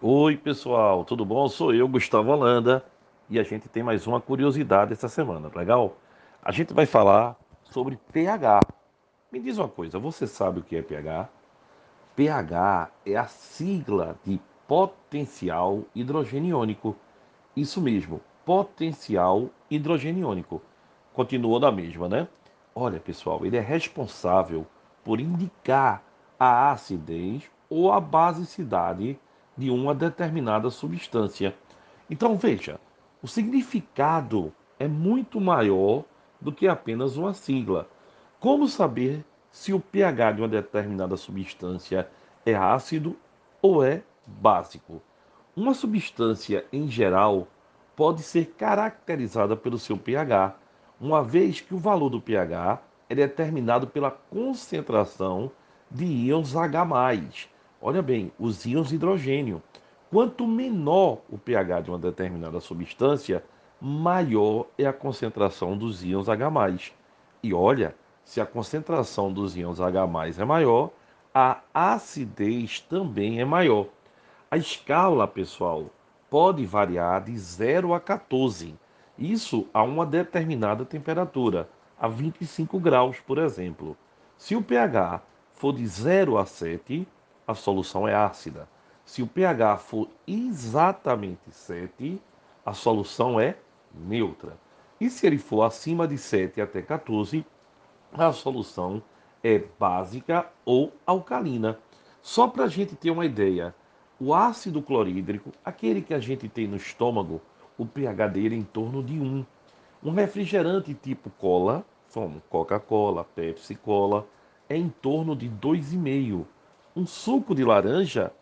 Oi, pessoal, tudo bom? Sou eu, Gustavo Holanda, e a gente tem mais uma curiosidade essa semana, legal? A gente vai falar sobre pH. Me diz uma coisa, você sabe o que é pH? pH é a sigla de potencial hidrogeniônico. Isso mesmo, potencial hidrogeniônico. Continuou da mesma, né? Olha, pessoal, ele é responsável por indicar a acidez ou a basicidade de uma determinada substância. Então, veja, o significado é muito maior do que apenas uma sigla. Como saber se o pH de uma determinada substância é ácido ou é básico? Uma substância em geral pode ser caracterizada pelo seu pH, uma vez que o valor do pH é determinado pela concentração de íons H+, Olha bem, os íons hidrogênio. Quanto menor o pH de uma determinada substância, maior é a concentração dos íons H+. E olha, se a concentração dos íons H+ é maior, a acidez também é maior. A escala, pessoal, pode variar de 0 a 14. Isso a uma determinada temperatura, a 25 graus, por exemplo. Se o pH for de 0 a 7, a solução é ácida. Se o pH for exatamente 7, a solução é neutra. E se ele for acima de 7 até 14, a solução é básica ou alcalina. Só para a gente ter uma ideia, o ácido clorídrico, aquele que a gente tem no estômago, o pH dele é em torno de 1. Um refrigerante tipo cola, como Coca-Cola, Pepsi-Cola, é em torno de 2,5. Um suco de laranja,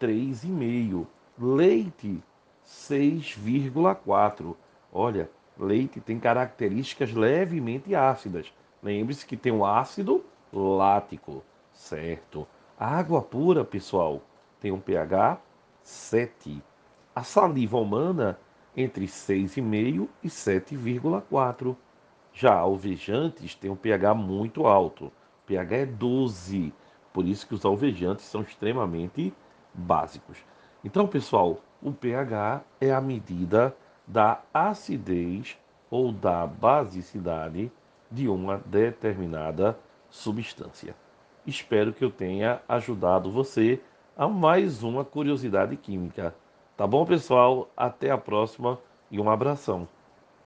3,5. Leite, 6,4. Olha, leite tem características levemente ácidas. Lembre-se que tem um ácido lático, certo? A água pura, pessoal, tem um pH 7. A saliva humana entre 6,5 e 7,4. Já alvejantes tem um pH muito alto. PH é 12. Por isso que os alvejantes são extremamente básicos. Então, pessoal, o pH é a medida da acidez ou da basicidade de uma determinada substância. Espero que eu tenha ajudado você a mais uma curiosidade química. Tá bom, pessoal? Até a próxima e um abração.